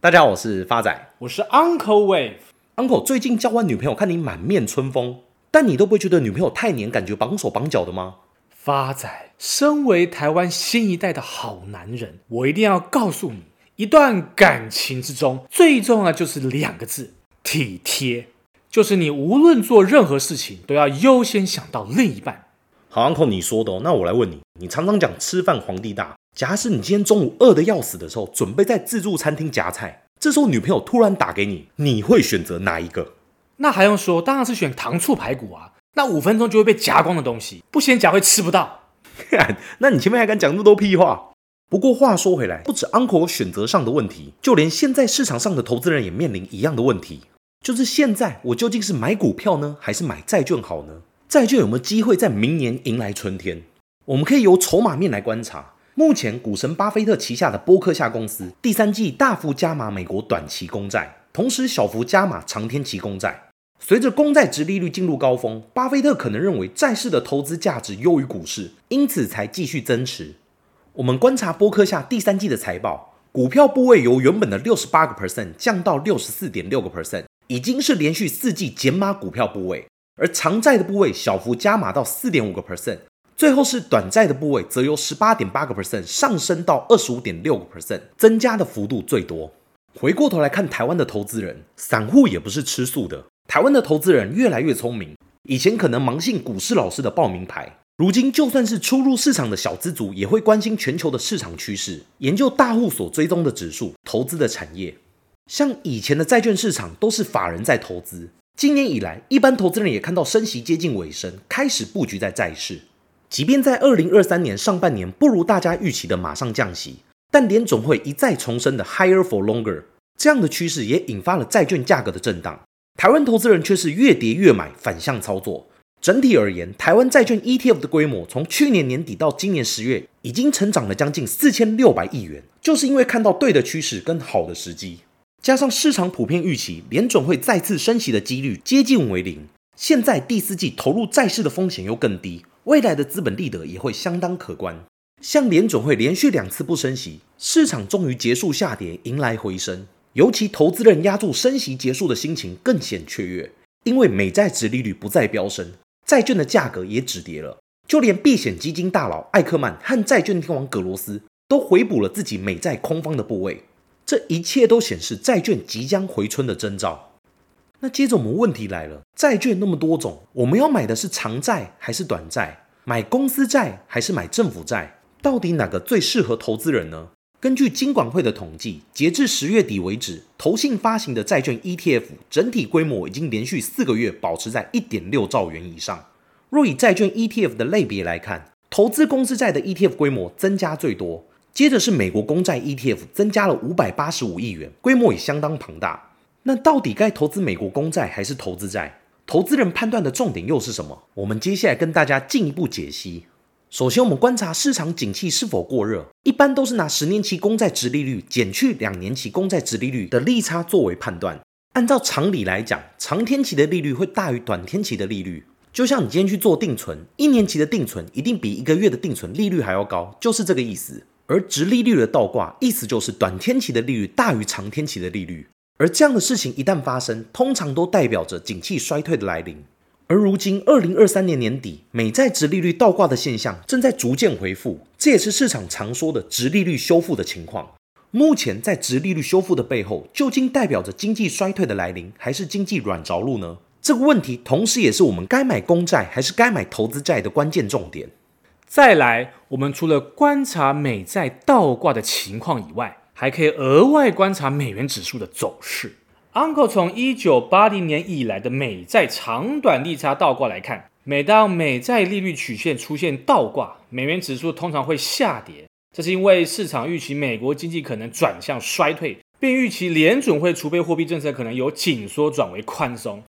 大家好，我是发仔，我是 Uncle Wave。Uncle 最近交完女朋友，看你满面春风，但你都不会觉得女朋友太黏，感觉绑手绑脚的吗？发仔，身为台湾新一代的好男人，我一定要告诉你，一段感情之中最重要的就是两个字：体贴。就是你无论做任何事情，都要优先想到另一半。好，Uncle 你说的哦，那我来问你，你常常讲吃饭皇帝大。假使你今天中午饿得要死的时候，准备在自助餐厅夹菜，这时候女朋友突然打给你，你会选择哪一个？那还用说？当然是选糖醋排骨啊！那五分钟就会被夹光的东西，不先夹会吃不到。那你前面还敢讲那么多屁话？不过话说回来，不止 Uncle 选择上的问题，就连现在市场上的投资人也面临一样的问题，就是现在我究竟是买股票呢，还是买债券好呢？债券有没有机会在明年迎来春天？我们可以由筹码面来观察。目前，股神巴菲特旗下的波克夏公司第三季大幅加码美国短期公债，同时小幅加码长天期公债。随着公债殖利率进入高峰，巴菲特可能认为债市的投资价值优于股市，因此才继续增持。我们观察波克夏第三季的财报，股票部位由原本的六十八个 percent 降到六十四点六个 percent，已经是连续四季减码股票部位，而长债的部位小幅加码到四点五个 percent。最后是短债的部位，则由十八点八个 percent 上升到二十五点六个 percent，增加的幅度最多。回过头来看台湾的投资人，散户也不是吃素的。台湾的投资人越来越聪明，以前可能盲信股市老师的报名牌，如今就算是初入市场的小资族，也会关心全球的市场趋势，研究大户所追踪的指数，投资的产业。像以前的债券市场都是法人在投资，今年以来，一般投资人也看到升息接近尾声，开始布局在债市。即便在二零二三年上半年不如大家预期的马上降息，但联准会一再重申的 higher for longer 这样的趋势也引发了债券价格的震荡。台湾投资人却是越跌越买，反向操作。整体而言，台湾债券 ETF 的规模从去年年底到今年十月，已经成长了将近四千六百亿元，就是因为看到对的趋势跟好的时机，加上市场普遍预期联准会再次升息的几率接近为零，现在第四季投入债市的风险又更低。未来的资本利得也会相当可观。像联准会连续两次不升息，市场终于结束下跌，迎来回升。尤其投资人押注升息结束的心情更显雀跃，因为美债殖利率不再飙升，债券的价格也止跌了。就连避险基金大佬艾克曼和债券天王葛罗斯都回补了自己美债空方的部位。这一切都显示债券即将回春的征兆。那接着我们问题来了，债券那么多种，我们要买的是长债还是短债？买公司债还是买政府债？到底哪个最适合投资人呢？根据金管会的统计，截至十月底为止，投信发行的债券 ETF 整体规模已经连续四个月保持在一点六兆元以上。若以债券 ETF 的类别来看，投资公司债的 ETF 规模增加最多，接着是美国公债 ETF 增加了五百八十五亿元，规模也相当庞大。那到底该投资美国公债还是投资债？投资人判断的重点又是什么？我们接下来跟大家进一步解析。首先，我们观察市场景气是否过热，一般都是拿十年期公债殖利率减去两年期公债殖利率的利差作为判断。按照常理来讲，长天期的利率会大于短天期的利率。就像你今天去做定存，一年期的定存一定比一个月的定存利率还要高，就是这个意思。而殖利率的倒挂，意思就是短天期的利率大于长天期的利率。而这样的事情一旦发生，通常都代表着景气衰退的来临。而如今，二零二三年年底，美债殖利率倒挂的现象正在逐渐恢复，这也是市场常说的殖利率修复的情况。目前，在殖利率修复的背后，究竟代表着经济衰退的来临，还是经济软着陆呢？这个问题，同时也是我们该买公债还是该买投资债的关键重点。再来，我们除了观察美债倒挂的情况以外，还可以额外观察美元指数的走势。Uncle 从一九八零年以来的美债长短利差倒挂来看，每当美债利率曲线出现倒挂，美元指数通常会下跌。这是因为市场预期美国经济可能转向衰退，并预期联准会储备货币政策可能由紧缩转为宽松。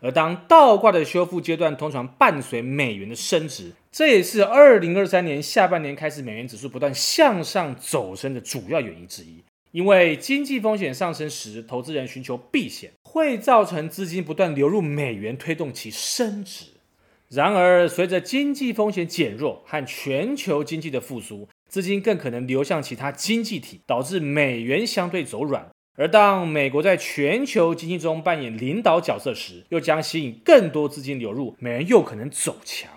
而当倒挂的修复阶段通常伴随美元的升值，这也是二零二三年下半年开始美元指数不断向上走升的主要原因之一。因为经济风险上升时，投资人寻求避险，会造成资金不断流入美元，推动其升值。然而，随着经济风险减弱和全球经济的复苏，资金更可能流向其他经济体，导致美元相对走软。而当美国在全球经济中扮演领导角色时，又将吸引更多资金流入，美元又可能走强。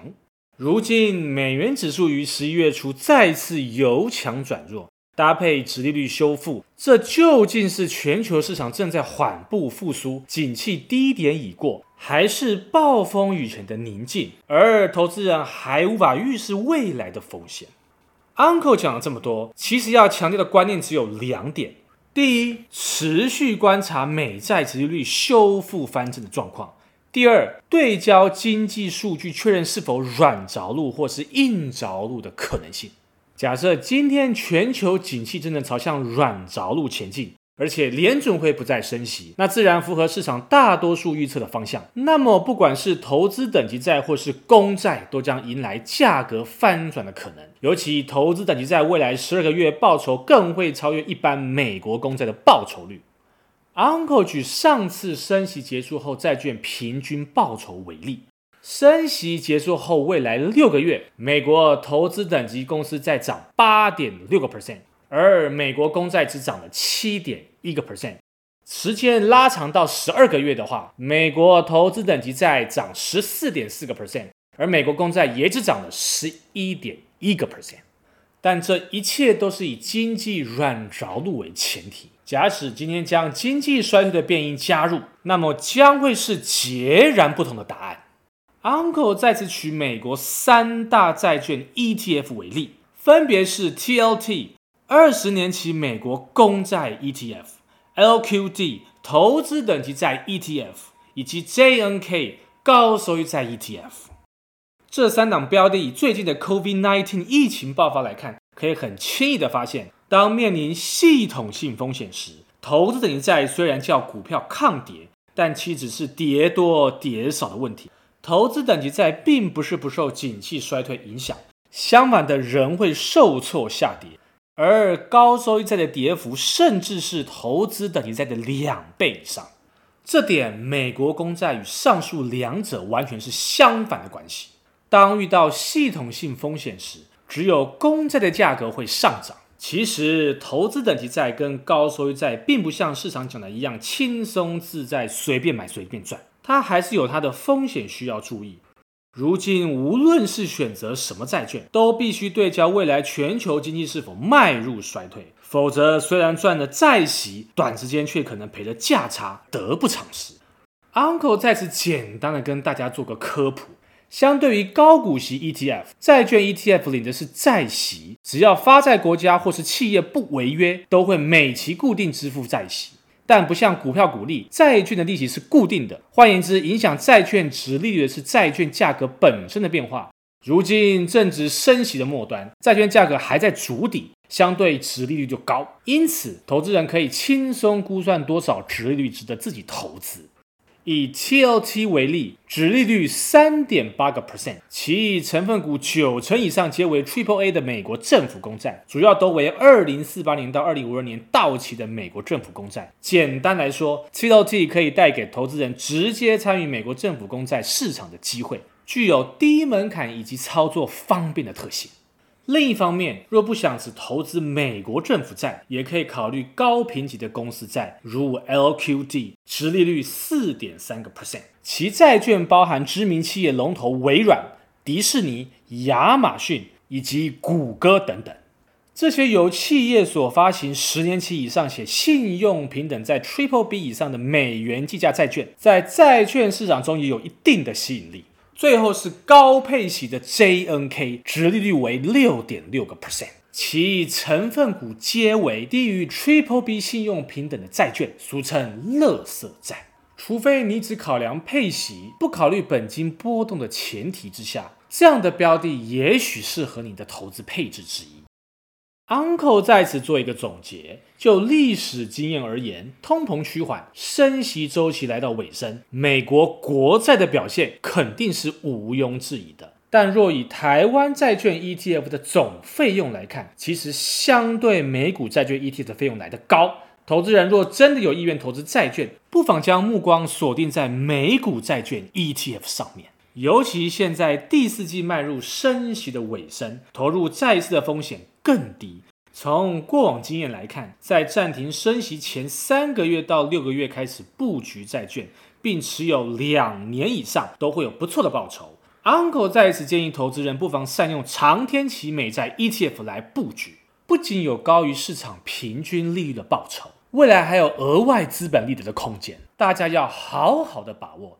如今美元指数于十一月初再次由强转弱，搭配殖利率修复，这究竟是全球市场正在缓步复苏，景气低点已过，还是暴风雨前的宁静？而投资人还无法预示未来的风险。Uncle 讲了这么多，其实要强调的观念只有两点。第一，持续观察美债殖利率修复翻正的状况；第二，对焦经济数据，确认是否软着陆或是硬着陆的可能性。假设今天全球景气正在朝向软着陆前进。而且联准会不再升息，那自然符合市场大多数预测的方向。那么，不管是投资等级债或是公债，都将迎来价格翻转的可能。尤其投资等级债未来十二个月报酬更会超越一般美国公债的报酬率。Uncle 举上次升息结束后债券平均报酬为例，升息结束后未来六个月，美国投资等级公司再涨八点六个 percent。而美国公债只涨了七点一个 percent，时间拉长到十二个月的话，美国投资等级债涨十四点四个 percent，而美国公债也只涨了十一点一个 percent。但这一切都是以经济软着陆为前提。假使今天将经济衰退的变因加入，那么将会是截然不同的答案。Uncle 再次取美国三大债券 ETF 为例，分别是 TLT。二十年期美国公债 ETF、LQD 投资等级债 ETF 以及 JNK 高收益债 ETF，这三档标的以最近的 COVID-19 疫情爆发来看，可以很轻易的发现，当面临系统性风险时，投资等级债虽然叫股票抗跌，但其只是跌多跌少的问题。投资等级债并不是不受景气衰退影响，相反的，仍会受挫下跌。而高收益债的跌幅甚至是投资等级债的两倍以上，这点美国公债与上述两者完全是相反的关系。当遇到系统性风险时，只有公债的价格会上涨。其实，投资等级债跟高收益债并不像市场讲的一样轻松自在，随便买随便赚，它还是有它的风险需要注意。如今，无论是选择什么债券，都必须对焦未来全球经济是否迈入衰退，否则虽然赚了债息，短时间却可能赔了价差，得不偿失。Uncle 在此简单的跟大家做个科普：相对于高股息 ETF，债券 ETF 领的是债息，只要发债国家或是企业不违约，都会每期固定支付债息。但不像股票股利，债券的利息是固定的。换言之，影响债券值利率的是债券价格本身的变化。如今正值升息的末端，债券价格还在筑底，相对值利率就高，因此投资人可以轻松估算多少值利率值得自己投资。以 TLT 为例，殖利率三点八个 percent，其成分股九成以上皆为 Triple A 的美国政府公债，主要都为二零四八年到二零五二年到期的美国政府公债。简单来说，TLT 可以带给投资人直接参与美国政府公债市场的机会，具有低门槛以及操作方便的特性。另一方面，若不想只投资美国政府债，也可以考虑高评级的公司债，如 LQD，殖利率四点三个 percent，其债券包含知名企业龙头微软、迪士尼、亚马逊以及谷歌等等。这些由企业所发行十年期以上且信用平等在 Triple B 以上的美元计价债券，在债券市场中也有一定的吸引力。最后是高配息的 JNK，值利率为六点六个 percent，其成分股皆为低于 Triple B 信用平等的债券，俗称垃圾债。除非你只考量配息，不考虑本金波动的前提之下，这样的标的也许适合你的投资配置之一。Uncle 在此做一个总结，就历史经验而言，通膨趋缓，升息周期来到尾声，美国国债的表现肯定是毋庸置疑的。但若以台湾债券 ETF 的总费用来看，其实相对美股债券 ETF 的费用来得高。投资人若真的有意愿投资债券，不妨将目光锁定在美股债券 ETF 上面。尤其现在第四季迈入升息的尾声，投入债市的风险更低，从过往经验来看，在暂停升息前三个月到六个月开始布局债券，并持有两年以上，都会有不错的报酬。Uncle 再次建议投资人不妨善用长天期美债 ETF 来布局，不仅有高于市场平均利率的报酬，未来还有额外资本利得的空间，大家要好好的把握。